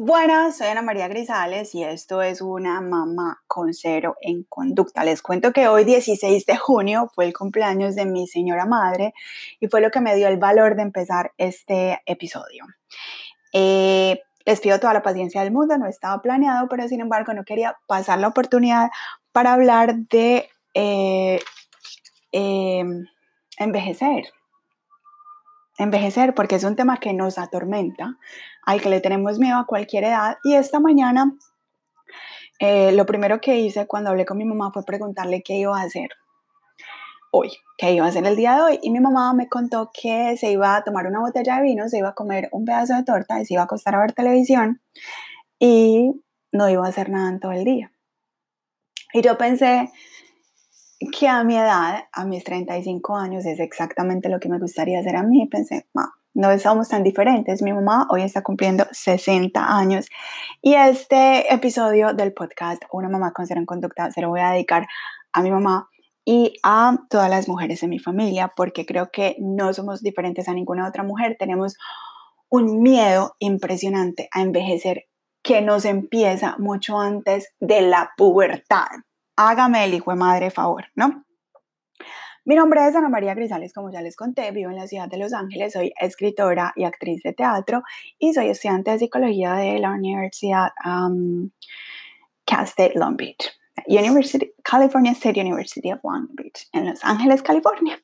Buenas, soy Ana María Grisales y esto es una mamá con cero en conducta. Les cuento que hoy 16 de junio fue el cumpleaños de mi señora madre y fue lo que me dio el valor de empezar este episodio. Eh, les pido toda la paciencia del mundo, no estaba planeado, pero sin embargo no quería pasar la oportunidad para hablar de eh, eh, envejecer envejecer porque es un tema que nos atormenta, al que le tenemos miedo a cualquier edad. Y esta mañana eh, lo primero que hice cuando hablé con mi mamá fue preguntarle qué iba a hacer hoy, qué iba a hacer el día de hoy. Y mi mamá me contó que se iba a tomar una botella de vino, se iba a comer un pedazo de torta se iba a acostar a ver televisión y no iba a hacer nada en todo el día. Y yo pensé, que a mi edad, a mis 35 años, es exactamente lo que me gustaría hacer a mí. Pensé, no somos tan diferentes. Mi mamá hoy está cumpliendo 60 años y este episodio del podcast Una mamá con cero en conducta se lo voy a dedicar a mi mamá y a todas las mujeres de mi familia porque creo que no somos diferentes a ninguna otra mujer. Tenemos un miedo impresionante a envejecer que nos empieza mucho antes de la pubertad hágame el hijo de madre favor, ¿no? Mi nombre es Ana María Grisales, como ya les conté, vivo en la ciudad de Los Ángeles, soy escritora y actriz de teatro y soy estudiante de psicología de la Universidad um, Cal State Long Beach, University, California State University of Long Beach, en Los Ángeles, California.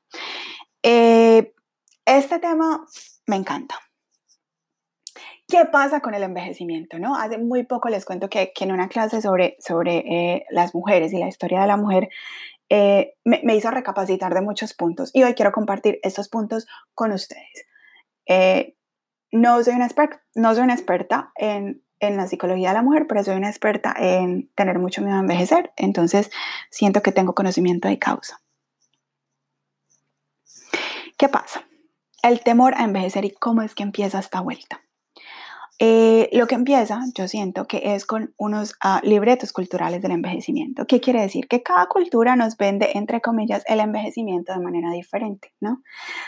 Eh, este tema me encanta, ¿Qué pasa con el envejecimiento? ¿no? Hace muy poco les cuento que, en una clase sobre, sobre eh, las mujeres y la historia de la mujer eh, me, hizo recapacitar de muchos puntos y hoy quiero compartir estos puntos con ustedes. Eh, no, soy una experta, no soy una experta en, en la psicología de la mujer, pero soy una experta en tener mucho miedo a envejecer, entonces siento que tengo conocimiento de causa. ¿Qué pasa? El temor a envejecer y cómo es que empieza esta vuelta. Eh, lo que empieza, yo siento que es con unos ah, libretos culturales del envejecimiento. ¿Qué quiere decir? Que cada cultura nos vende, entre comillas, el envejecimiento de manera diferente, ¿no?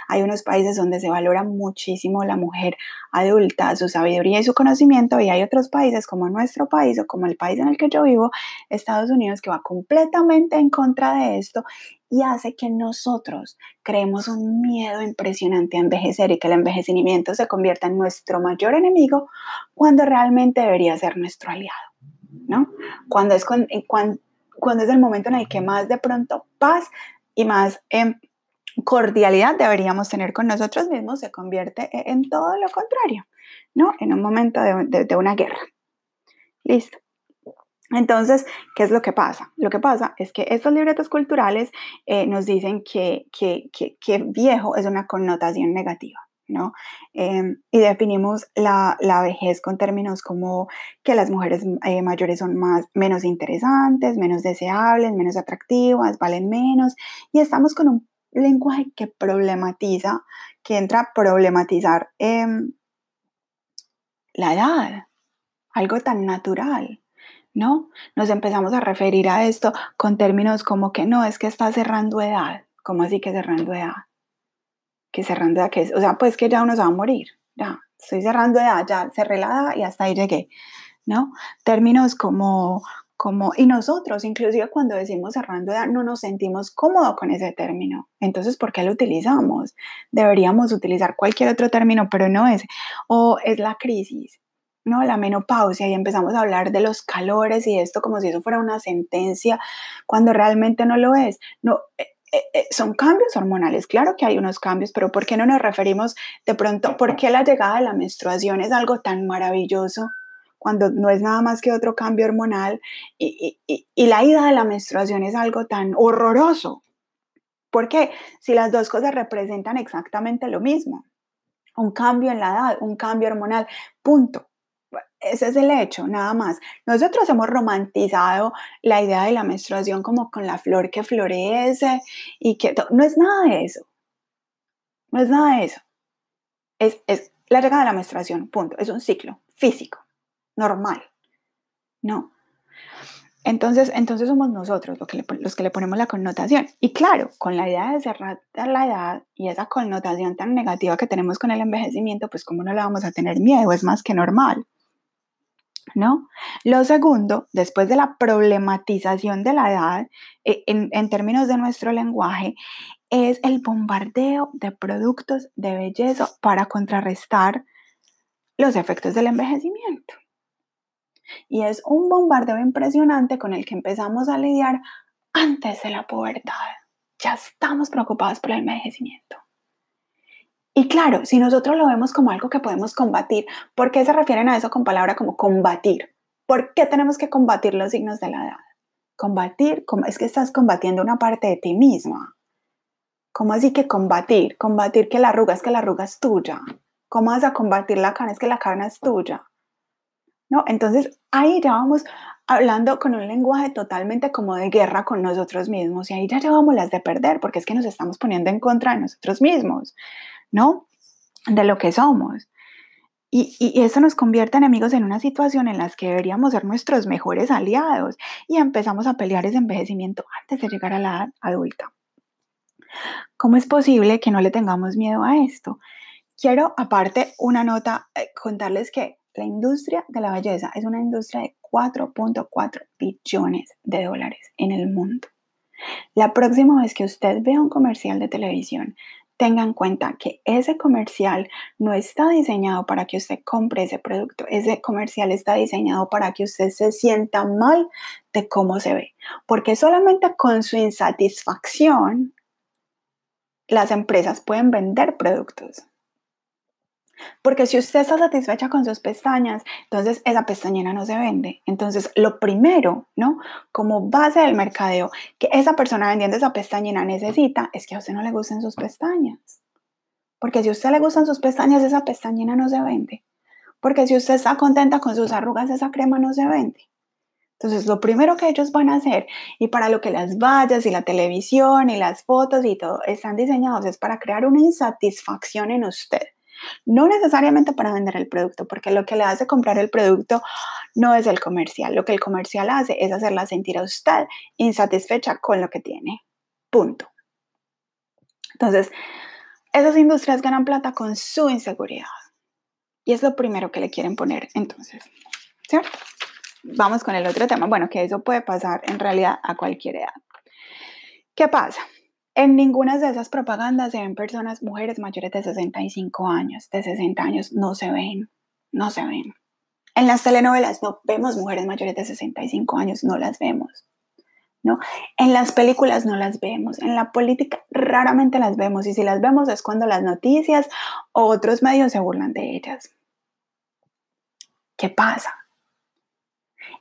Hay unos países donde se valora muchísimo la mujer adulta, su sabiduría y su conocimiento, y hay otros países como nuestro país o como el país en el que yo vivo, Estados Unidos, que va completamente en contra de esto y hace que nosotros creemos un miedo impresionante a envejecer y que el envejecimiento se convierta en nuestro mayor enemigo cuando realmente debería ser nuestro aliado, ¿no? Cuando es, cuando, cuando, es el momento en el que más de pronto paz y más em, cordialidad deberíamos tener con nosotros mismos, se convierte e, en todo lo contrario, ¿no? En un momento de una guerra. Listo. Entonces, ¿qué es lo que pasa? Lo que pasa es que estos libretos culturales eh, nos dicen que, que, que, viejo es una connotación negativa, ¿no? Em, y definimos la, la, vejez con términos como que las mujeres eh, mayores son más, menos interesantes, menos deseables, menos atractivas, valen menos, y estamos con un lenguaje que problematiza, que entra a problematizar em, la edad, algo tan natural. ¿No? Nos empezamos a referir a esto con términos como que no, es que está cerrando edad. ¿Cómo así que cerrando edad? Que cerrando edad, que es, o sea, pues que ya uno se va a morir, ya, estoy cerrando edad, ya cerré la edad y hasta ahí llegué, ¿no? Términos como, como, y nosotros, inclusive cuando decimos cerrando edad, no nos sentimos cómodos con ese término. Entonces, ¿por qué lo utilizamos? Deberíamos utilizar cualquier otro término, pero no ese. O es la crisis, ¿no? La menopausia y empezamos a hablar de los calores y esto como si eso fuera una sentencia, cuando realmente no lo es. No, eh, eh, eh, son cambios hormonales, claro que hay unos cambios, pero ¿por qué no nos referimos de pronto, por qué la llegada de la menstruación es algo tan maravilloso? cuando no es nada más que otro cambio hormonal y, y la ida de la menstruación es algo tan horroroso. ¿Por qué? Si las dos cosas representan exactamente lo mismo. Un cambio en la edad, un cambio hormonal, punto. Ese es el hecho, nada más. Nosotros hemos romantizado la idea de la menstruación como con la flor que florece y que no es nada de eso. No es nada de eso. Es, es la llegada de la menstruación, punto. Es un ciclo físico, normal. No. Entonces, entonces somos nosotros los que, le, los que le ponemos la connotación. Y claro, con la idea de cerrar la edad y esa connotación tan negativa que tenemos con el envejecimiento, pues cómo no le vamos a tener miedo, es más que normal. ¿No? Lo segundo, después de la problematización de la edad, eh, en, términos de nuestro lenguaje, es el bombardeo de productos de belleza para contrarrestar los efectos del envejecimiento. Y es un bombardeo impresionante con el que empezamos a lidiar antes de la pubertad. Ya estamos preocupados por el envejecimiento. Y claro, si nosotros lo vemos como algo que podemos combatir, ¿por qué se refieren a eso con palabra como combatir? ¿Por qué tenemos que combatir los signos de la edad? Combatir, es que estás combatiendo una parte de ti misma. ¿Cómo así que combatir? Combatir que la arruga es que la arruga es tuya. ¿Cómo vas a combatir la carne es que la carne es tuya? ¿No? Entonces ahí ya vamos hablando con un lenguaje totalmente como de guerra con nosotros mismos y ahí ya llevamos las de perder porque es que nos estamos poniendo en contra de nosotros mismos. ¿No? De lo que somos. Y, eso nos convierte, enemigos, en una situación en la que deberíamos ser nuestros mejores aliados y empezamos a pelear ese envejecimiento antes de llegar a la edad adulta. ¿Cómo es posible que no le tengamos miedo a esto? Quiero, aparte, una nota, eh, contarles que la industria de la belleza es una industria de 4.4 billones de dólares en el mundo. La próxima vez que usted vea un comercial de televisión tenga en cuenta que ese comercial no está diseñado para que usted compre ese producto. Ese comercial está diseñado para que usted se sienta mal de cómo se ve. Porque solamente con su insatisfacción las empresas pueden vender productos. Porque si usted está satisfecha con sus pestañas, entonces esa pestañina no se vende. Entonces, lo primero, ¿no? Como base del mercadeo que esa persona vendiendo esa pestañina necesita es que a usted no le gusten sus pestañas. Porque si a usted le gustan sus pestañas, esa pestañina no se vende. Porque si usted está contenta con sus arrugas, esa crema no se vende. Entonces, lo primero que ellos van a hacer, y para lo que las vallas y la televisión y las fotos y todo están diseñados, es para crear una insatisfacción en usted no necesariamente para vender el producto, porque lo que le hace comprar el producto no es el comercial. Lo que el comercial hace es hacerla sentir a usted insatisfecha con lo que tiene. Punto. Entonces, esas industrias ganan plata con su inseguridad. Y es lo primero que le quieren poner. Entonces, ¿cierto? Vamos con el otro tema. Bueno, que eso puede pasar en realidad a cualquier edad. ¿Qué pasa? En ninguna de esas propagandas se ven personas, mujeres mayores de 65 años, de 60 años, no se ven, no se ven. En las telenovelas no vemos mujeres mayores de 65 años, no las vemos. ¿no? En las películas no las vemos, en la política raramente las vemos y si las vemos es cuando las noticias o otros medios se burlan de ellas. ¿Qué pasa?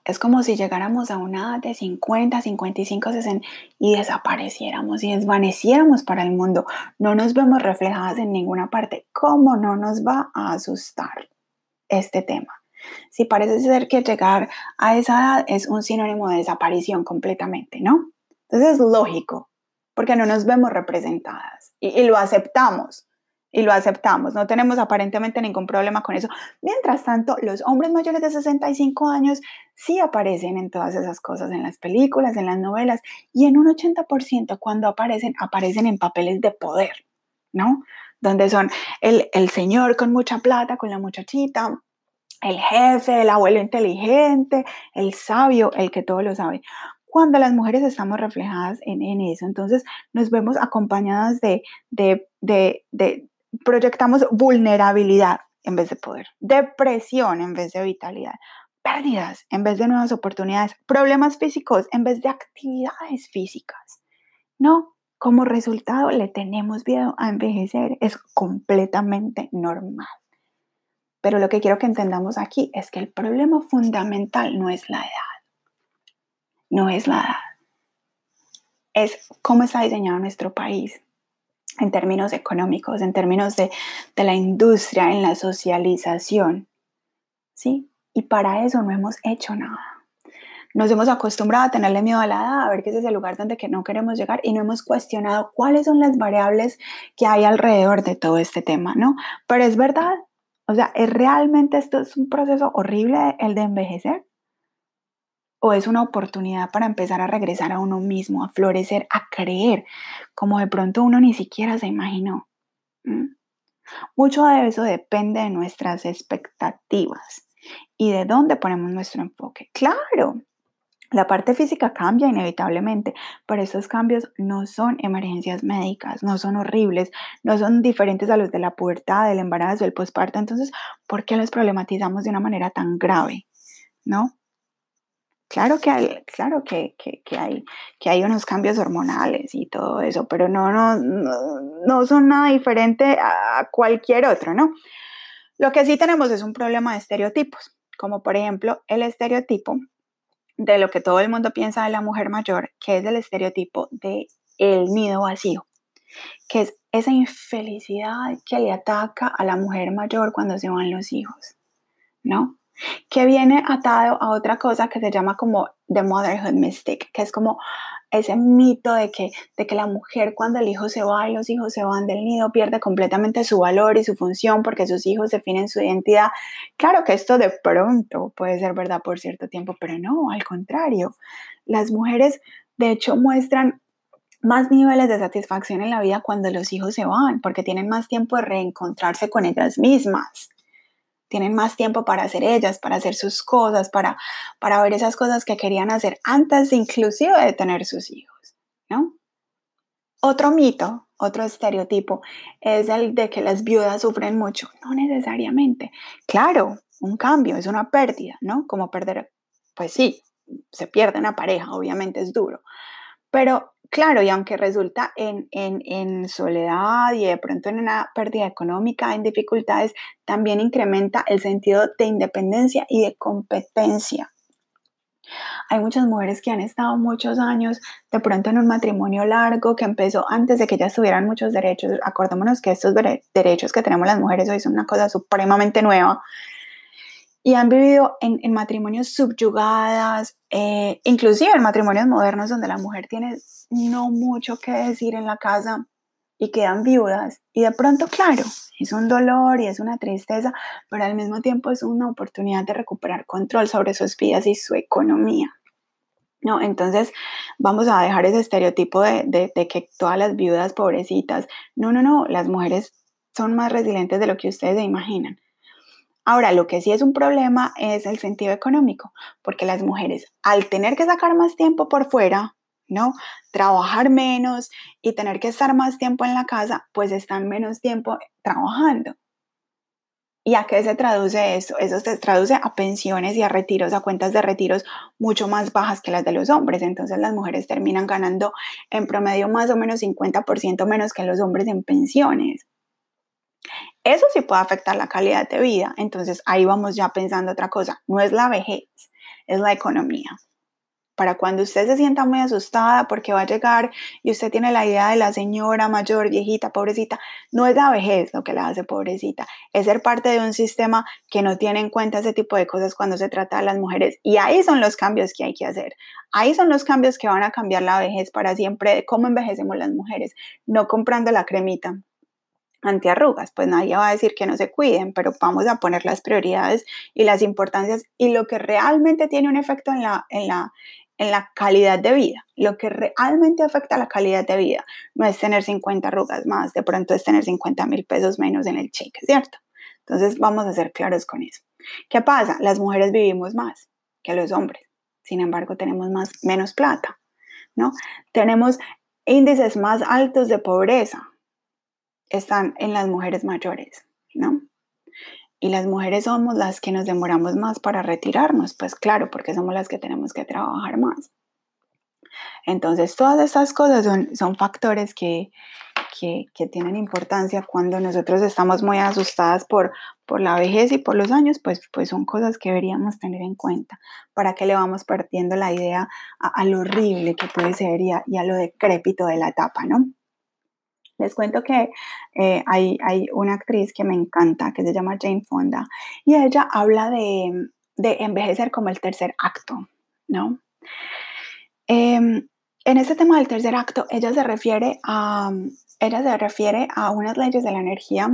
Es como si llegáramos a una edad de 50, 55, 60 y desapareciéramos y desvaneciéramos para el mundo. No nos vemos reflejadas en ninguna parte. ¿Cómo no nos va a asustar este tema? Si parece ser que llegar a esa edad es un sinónimo de desaparición completamente, ¿no? Entonces es lógico, porque no nos vemos representadas y, y lo aceptamos y lo aceptamos. No tenemos aparentemente ningún problema con eso. Mientras tanto, los hombres mayores de 65 años sí aparecen en todas esas cosas, en las películas, en las novelas, y en un 80% cuando aparecen, aparecen en papeles de poder, ¿no? Donde son el, el señor con mucha plata, con la muchachita, el jefe, el abuelo inteligente, el sabio, el que todo lo sabe cuando las mujeres estamos reflejadas en, en, eso. Entonces nos vemos acompañadas de, de, de, proyectamos vulnerabilidad en vez de poder, depresión en vez de vitalidad, pérdidas en vez de nuevas oportunidades, problemas físicos en vez de actividades físicas. No, como resultado le tenemos miedo a envejecer, es completamente normal. Pero lo que quiero que entendamos aquí es que el problema fundamental no es la edad, no es la edad, es cómo está diseñado nuestro país, en términos económicos, en términos de, la industria, en la socialización. ¿Sí? Y para eso no hemos hecho nada. Nos hemos acostumbrado a tenerle miedo a la edad, a ver que ese es el lugar donde que no queremos llegar y no hemos cuestionado cuáles son las variables que hay alrededor de todo este tema, ¿no? Pero es verdad, o sea, ¿es realmente esto es un proceso horrible el de envejecer? O es una oportunidad para empezar a regresar a uno mismo, a florecer, a creer, como de pronto uno ni siquiera se imaginó. Mucho de eso depende de nuestras expectativas y de dónde ponemos nuestro enfoque. Claro, la parte física cambia inevitablemente, pero esos cambios no son emergencias médicas, no son horribles, no son diferentes a los de la pubertad, del embarazo, del posparto. Entonces, ¿por qué los problematizamos de una manera tan grave? ¿No? Claro que hay, claro que, hay, que hay unos cambios hormonales y todo eso, pero no, no, no, son nada diferente a cualquier otro, ¿no? Lo que sí tenemos es un problema de estereotipos, como por ejemplo el estereotipo de lo que todo el mundo piensa de la mujer mayor, que es el estereotipo de el nido vacío, que es esa infelicidad que le ataca a la mujer mayor cuando se van los hijos, ¿no? Que viene atado a otra cosa que se llama como The Motherhood Mystic, que es como ese mito de que, de que la mujer cuando el hijo se va y los hijos se van del nido pierde completamente su valor y su función porque sus hijos definen su identidad. Claro que esto de pronto puede ser verdad por cierto tiempo, pero no, al contrario. Las mujeres de hecho muestran más niveles de satisfacción en la vida cuando los hijos se van, porque tienen más tiempo de reencontrarse con ellas mismas tienen más tiempo para hacer ellas, para hacer sus cosas, para, para ver esas cosas que querían hacer antes inclusive de tener sus hijos, ¿no? Otro mito, otro estereotipo es el de que las viudas sufren mucho. No necesariamente. Claro, un cambio es una pérdida, ¿no? Como perder, pues sí, se pierde una pareja, obviamente es duro. Pero Claro, y aunque resulta en, en, soledad y de pronto en una pérdida económica, en dificultades, también incrementa el sentido de independencia y de competencia. Hay muchas mujeres que han estado muchos años de pronto en un matrimonio largo que empezó antes de que ya tuvieran muchos derechos. Acordémonos que estos derechos que tenemos las mujeres hoy son una cosa supremamente nueva y han vivido en, matrimonios subyugadas, eh, inclusive en matrimonios modernos donde la mujer tiene no mucho que decir en la casa y quedan viudas. Y de pronto, claro, es un dolor y es una tristeza, pero al mismo tiempo es una oportunidad de recuperar control sobre sus vidas y su economía. ¿no? Entonces vamos a dejar ese estereotipo de, de, que todas las viudas pobrecitas, no, no, no, las mujeres son más resilientes de lo que ustedes se imaginan. Ahora, lo que sí es un problema es el sentido económico, porque las mujeres, al tener que sacar más tiempo por fuera, ¿no? Trabajar menos y tener que estar más tiempo en la casa, pues están menos tiempo trabajando. ¿Y a qué se traduce eso? Eso se traduce a pensiones y a retiros, a cuentas de retiros mucho más bajas que las de los hombres. Entonces las mujeres terminan ganando en promedio más o menos 50% menos que los hombres en pensiones. Eso sí puede afectar la calidad de vida. Entonces ahí vamos ya pensando otra cosa. No es la vejez, es la economía. Para cuando usted se sienta muy asustada porque va a llegar y usted tiene la idea de la señora mayor, viejita, pobrecita, no es la vejez lo que la hace pobrecita, es ser parte de un sistema que no tiene en cuenta ese tipo de cosas cuando se trata de las mujeres. Y ahí son los cambios que hay que hacer. Ahí son los cambios que van a cambiar la vejez para siempre, de cómo envejecemos las mujeres, no comprando la cremita antiarrugas, pues nadie va a decir que no se cuiden, pero vamos a poner las prioridades y las importancias y lo que realmente tiene un efecto en la, en la, en la calidad de vida. Lo que realmente afecta a la calidad de vida no es tener 50 arrugas más, de pronto es tener 50 mil pesos menos en el cheque, ¿cierto? Entonces vamos a ser claros con eso. ¿Qué pasa? Las mujeres vivimos más que los hombres, sin embargo tenemos más, menos plata, ¿no? Tenemos índices más altos de pobreza, están en las mujeres mayores, ¿no? Y las mujeres somos las que nos demoramos más para retirarnos, pues claro, porque somos las que tenemos que trabajar más. Entonces, todas estas cosas son, son factores que, que, que, tienen importancia cuando nosotros estamos muy asustadas por, por la vejez y por los años, pues, pues son cosas que deberíamos tener en cuenta para que le vamos perdiendo la idea a, lo horrible que puede ser y a, y a lo decrépito de la etapa, ¿no? Les cuento que eh, hay, hay, una actriz que me encanta, que se llama Jane Fonda, y ella habla de, de envejecer como el tercer acto, ¿no? Em, en este tema del tercer acto, ella se refiere a, ella se refiere a unas leyes de la energía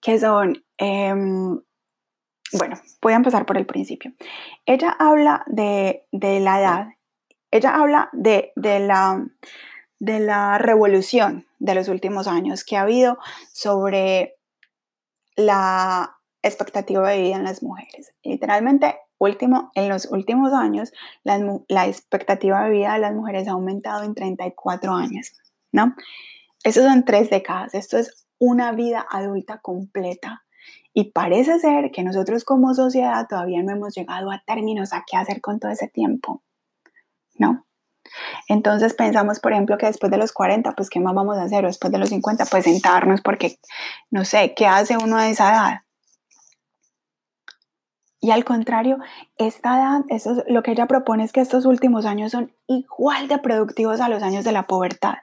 que son, em, bueno, voy a empezar por el principio. Ella habla de, de la edad, ella habla de, de la de la revolución de los últimos años que ha habido sobre la, expectativa de vida en las mujeres. Literalmente, último, en los últimos años, la, la expectativa de vida de las mujeres ha aumentado en 34 años, ¿no? Eso son tres décadas, esto es una vida adulta completa. Y parece ser que nosotros como sociedad todavía no hemos llegado a términos a qué hacer con todo ese tiempo, ¿no? Entonces pensamos, por ejemplo, que después de los 40, pues, ¿qué más vamos a hacer? O después de los 50, pues sentarnos porque, no sé, ¿qué hace uno a esa edad? Y al contrario, esta edad, eso lo que ella propone es que estos últimos años son igual de productivos a los años de la pubertad.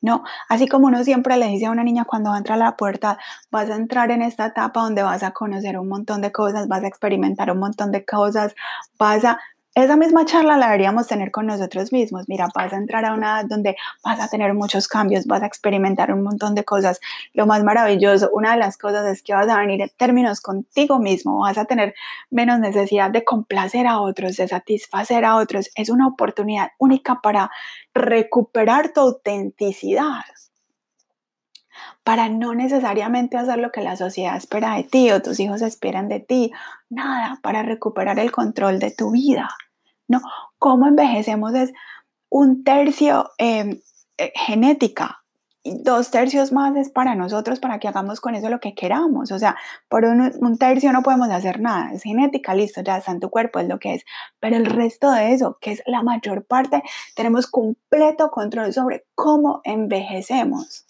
No, así como uno siempre le dice a una niña cuando va a a la pubertad, vas a entrar en esta etapa donde vas a conocer un montón de cosas, vas a experimentar un montón de cosas, vas a esa misma charla la deberíamos tener con nosotros mismos. Mira, vas a entrar a una edad donde vas a tener muchos cambios, vas a experimentar un montón de cosas. Lo más maravilloso, una de las cosas es que vas a venir en términos contigo mismo, vas a tener menos necesidad de complacer a otros, de satisfacer a otros. Es una oportunidad única para recuperar tu autenticidad para no necesariamente hacer lo que la sociedad espera de ti o tus hijos esperan de ti, nada, para recuperar el control de tu vida. No, cómo envejecemos es un tercio em, eh, genética, dos tercios más es para nosotros, para que hagamos con eso lo que queramos. O sea, por un, un, tercio no podemos hacer nada. Es genética, listo, ya está en tu cuerpo, es lo que es. Pero el resto de eso, que es la mayor parte, tenemos completo control sobre cómo envejecemos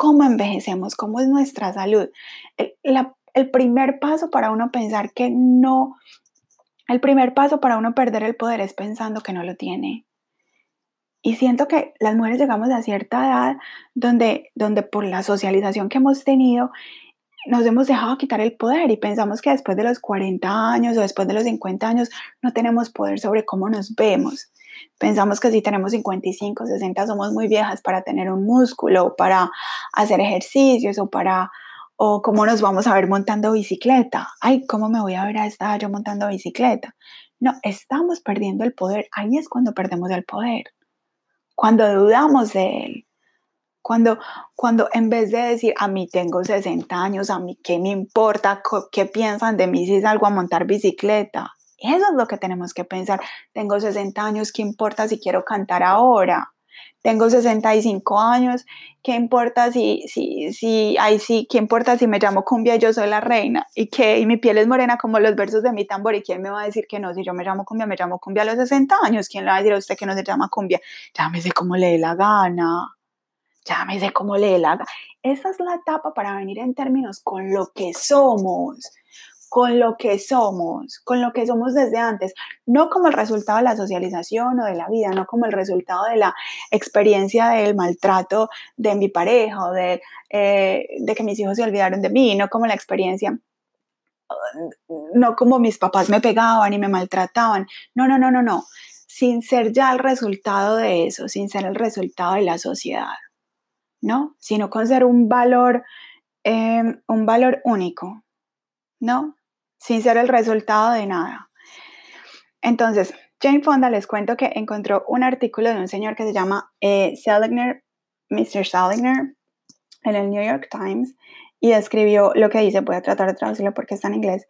cómo envejecemos, cómo es nuestra salud. El, primer paso para uno pensar que no, el primer paso para uno perder el poder es pensando que no lo tiene. Y siento que las mujeres llegamos a cierta edad donde, donde por la socialización que hemos tenido, nos hemos dejado quitar el poder y pensamos que después de los 40 años o después de los 50 años no tenemos poder sobre cómo nos vemos. Pensamos que si tenemos 55, 60 somos muy viejas para tener un músculo, para hacer ejercicios o para o cómo nos vamos a ver montando bicicleta. Ay, ¿cómo me voy a ver a esta yo montando bicicleta? No, estamos perdiendo el poder. Ahí es cuando perdemos el poder. Cuando dudamos de él. Cuando, cuando en vez de decir, a mí tengo 60 años, a mí qué me importa, qué piensan de mí si salgo a montar bicicleta. Eso es lo que tenemos que pensar. Tengo 60 años, ¿qué importa si quiero cantar ahora? Tengo 65 años, ¿qué importa si, si, si, ay, sí, qué importa si me llamo cumbia y yo soy la reina? Y que y mi piel es morena como los versos de mi tambor, ¿y quién me va a decir que no? Si yo me llamo cumbia, me llamo cumbia a los 60 años, ¿quién le va a decir a usted que no se llama cumbia? Llámese como le dé la gana, llámese como le dé la gana. Esa es la etapa para venir en términos con lo que somos con lo que somos, con lo que somos desde antes, no como el resultado de la socialización o de la vida, no como el resultado de la experiencia del maltrato de mi pareja o de, eh, de que mis hijos se olvidaron de mí, no como la experiencia no como mis papás me pegaban y me maltrataban. No, no, no, no, no. Sin ser ya el resultado de eso, sin ser el resultado de la sociedad, ¿no? Sino con ser un valor, eh, un valor único, ¿no? Sin ser el resultado de nada. Entonces, Jane Fonda les cuento que encontró un artículo de un señor que se llama eh, Seligner, Mr. Seligner, en el New York Times y escribió lo que dice, voy a tratar de traducirlo porque está en inglés,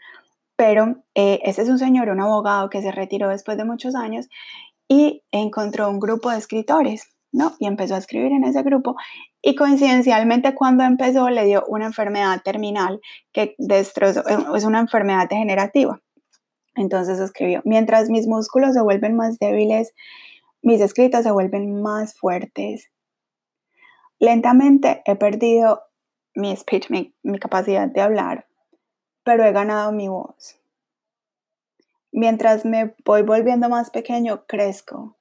pero eh, ese es un señor, un abogado que se retiró después de muchos años y encontró un grupo de escritores, ¿no? Y empezó a escribir en ese grupo y coincidencialmente cuando empezó le dio una enfermedad terminal que destrozó, es una enfermedad degenerativa. Entonces escribió, mientras mis músculos se vuelven más débiles, mis escritos se vuelven más fuertes. Lentamente he perdido mi speech, mi, mi capacidad de hablar, pero he ganado mi voz. Mientras me voy volviendo más pequeño, crezco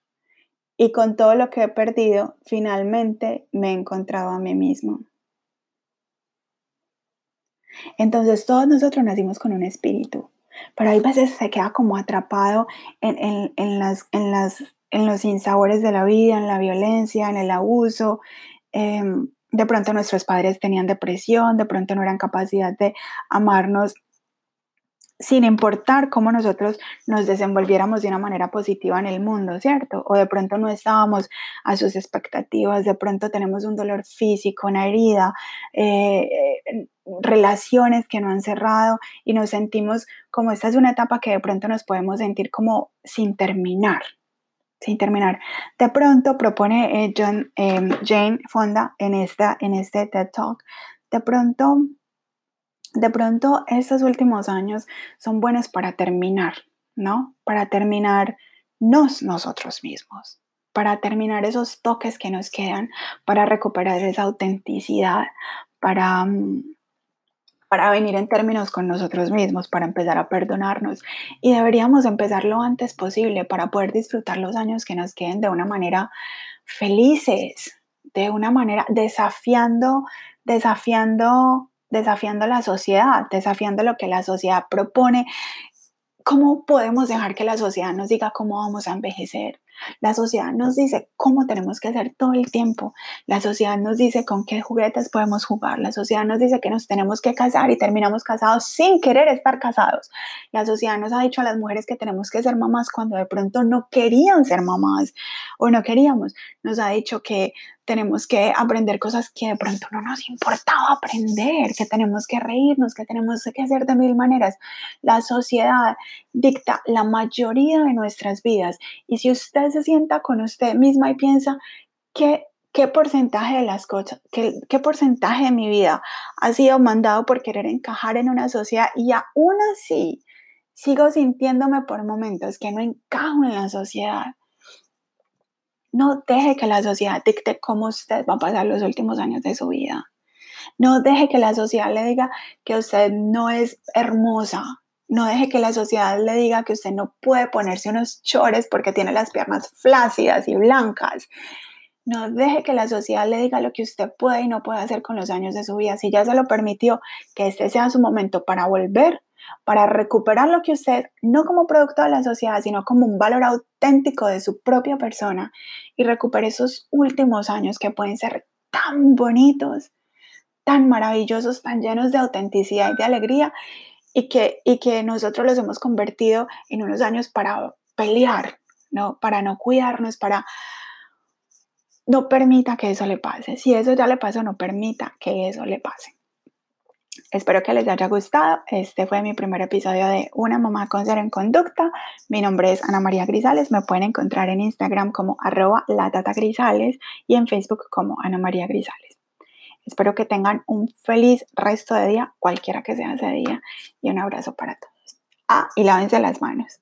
y con todo lo que he perdido, finalmente me he encontrado a mí mismo. Entonces todos nosotros nacimos con un espíritu, pero hay veces se queda como atrapado en, las, en, las, en los insabores de la vida, en la violencia, en el abuso. Em, de pronto nuestros padres tenían depresión, de pronto no eran capacidad de amarnos sin importar cómo nosotros nos desenvolviéramos de una manera positiva en el mundo, ¿cierto? O de pronto no estábamos a sus expectativas, de pronto tenemos un dolor físico, una herida, eh, relaciones que no han cerrado y nos sentimos como esta es una etapa que de pronto nos podemos sentir como sin terminar, sin terminar. De pronto propone eh, John, em, Jane Fonda en, esta, en este TED Talk, de pronto de pronto estos últimos años son buenos para terminar, ¿no? Para terminar nos nosotros mismos, para terminar esos toques que nos quedan, para recuperar esa autenticidad, para, mm, para venir en términos con nosotros mismos, para empezar a perdonarnos. Y deberíamos empezar lo antes posible para poder disfrutar los años que nos queden de una manera felices, de una manera desafiando, desafiando desafiando la sociedad, desafiando lo que la sociedad propone. ¿Cómo podemos dejar que la sociedad nos diga cómo vamos a envejecer? La sociedad nos dice cómo tenemos que hacer todo el tiempo. La sociedad nos dice con qué juguetes podemos jugar. La sociedad nos dice que nos tenemos que casar y terminamos casados sin querer estar casados. La sociedad nos ha dicho a las mujeres que tenemos que ser mamás cuando de pronto no querían ser mamás o no queríamos. Nos ha dicho que tenemos que aprender cosas que de pronto no nos importaba aprender, que tenemos que reírnos, que tenemos que hacer de mil maneras. La sociedad dicta la mayoría de nuestras vidas y si usted se sienta con usted misma y piensa que qué porcentaje de las cosas, qué, qué, porcentaje de mi vida ha sido mandado por querer encajar en una sociedad y aún así sigo sintiéndome por momentos que no encajo en la sociedad. No deje que la sociedad dicte cómo usted va a pasar los últimos años de su vida. No deje que la sociedad le diga que usted no es hermosa. No deje que la sociedad le diga que usted no puede ponerse unos chores porque tiene las piernas flácidas y blancas. No deje que la sociedad le diga lo que usted puede y no puede hacer con los años de su vida. Si ya se lo permitió, que este sea su momento para volver para recuperar lo que usted, no como producto de la sociedad, sino como un valor auténtico de su propia persona y recupere esos últimos años que pueden ser tan bonitos, tan maravillosos, tan llenos de autenticidad y de alegría y que, y que nosotros los hemos convertido en unos años para pelear, ¿no? para no cuidarnos, para no permita que eso le pase. Si eso ya le pasó, no permita que eso le pase. Espero que les haya gustado. Este fue mi primer episodio de Una mamá con cero en conducta. Mi nombre es Ana María Grisales. Me pueden encontrar en Instagram como arroba latatagrisales y en Facebook como Ana María Grisales. Espero que tengan un feliz resto de día, cualquiera que sea ese día, y un abrazo para todos. Ah, y lávense las manos.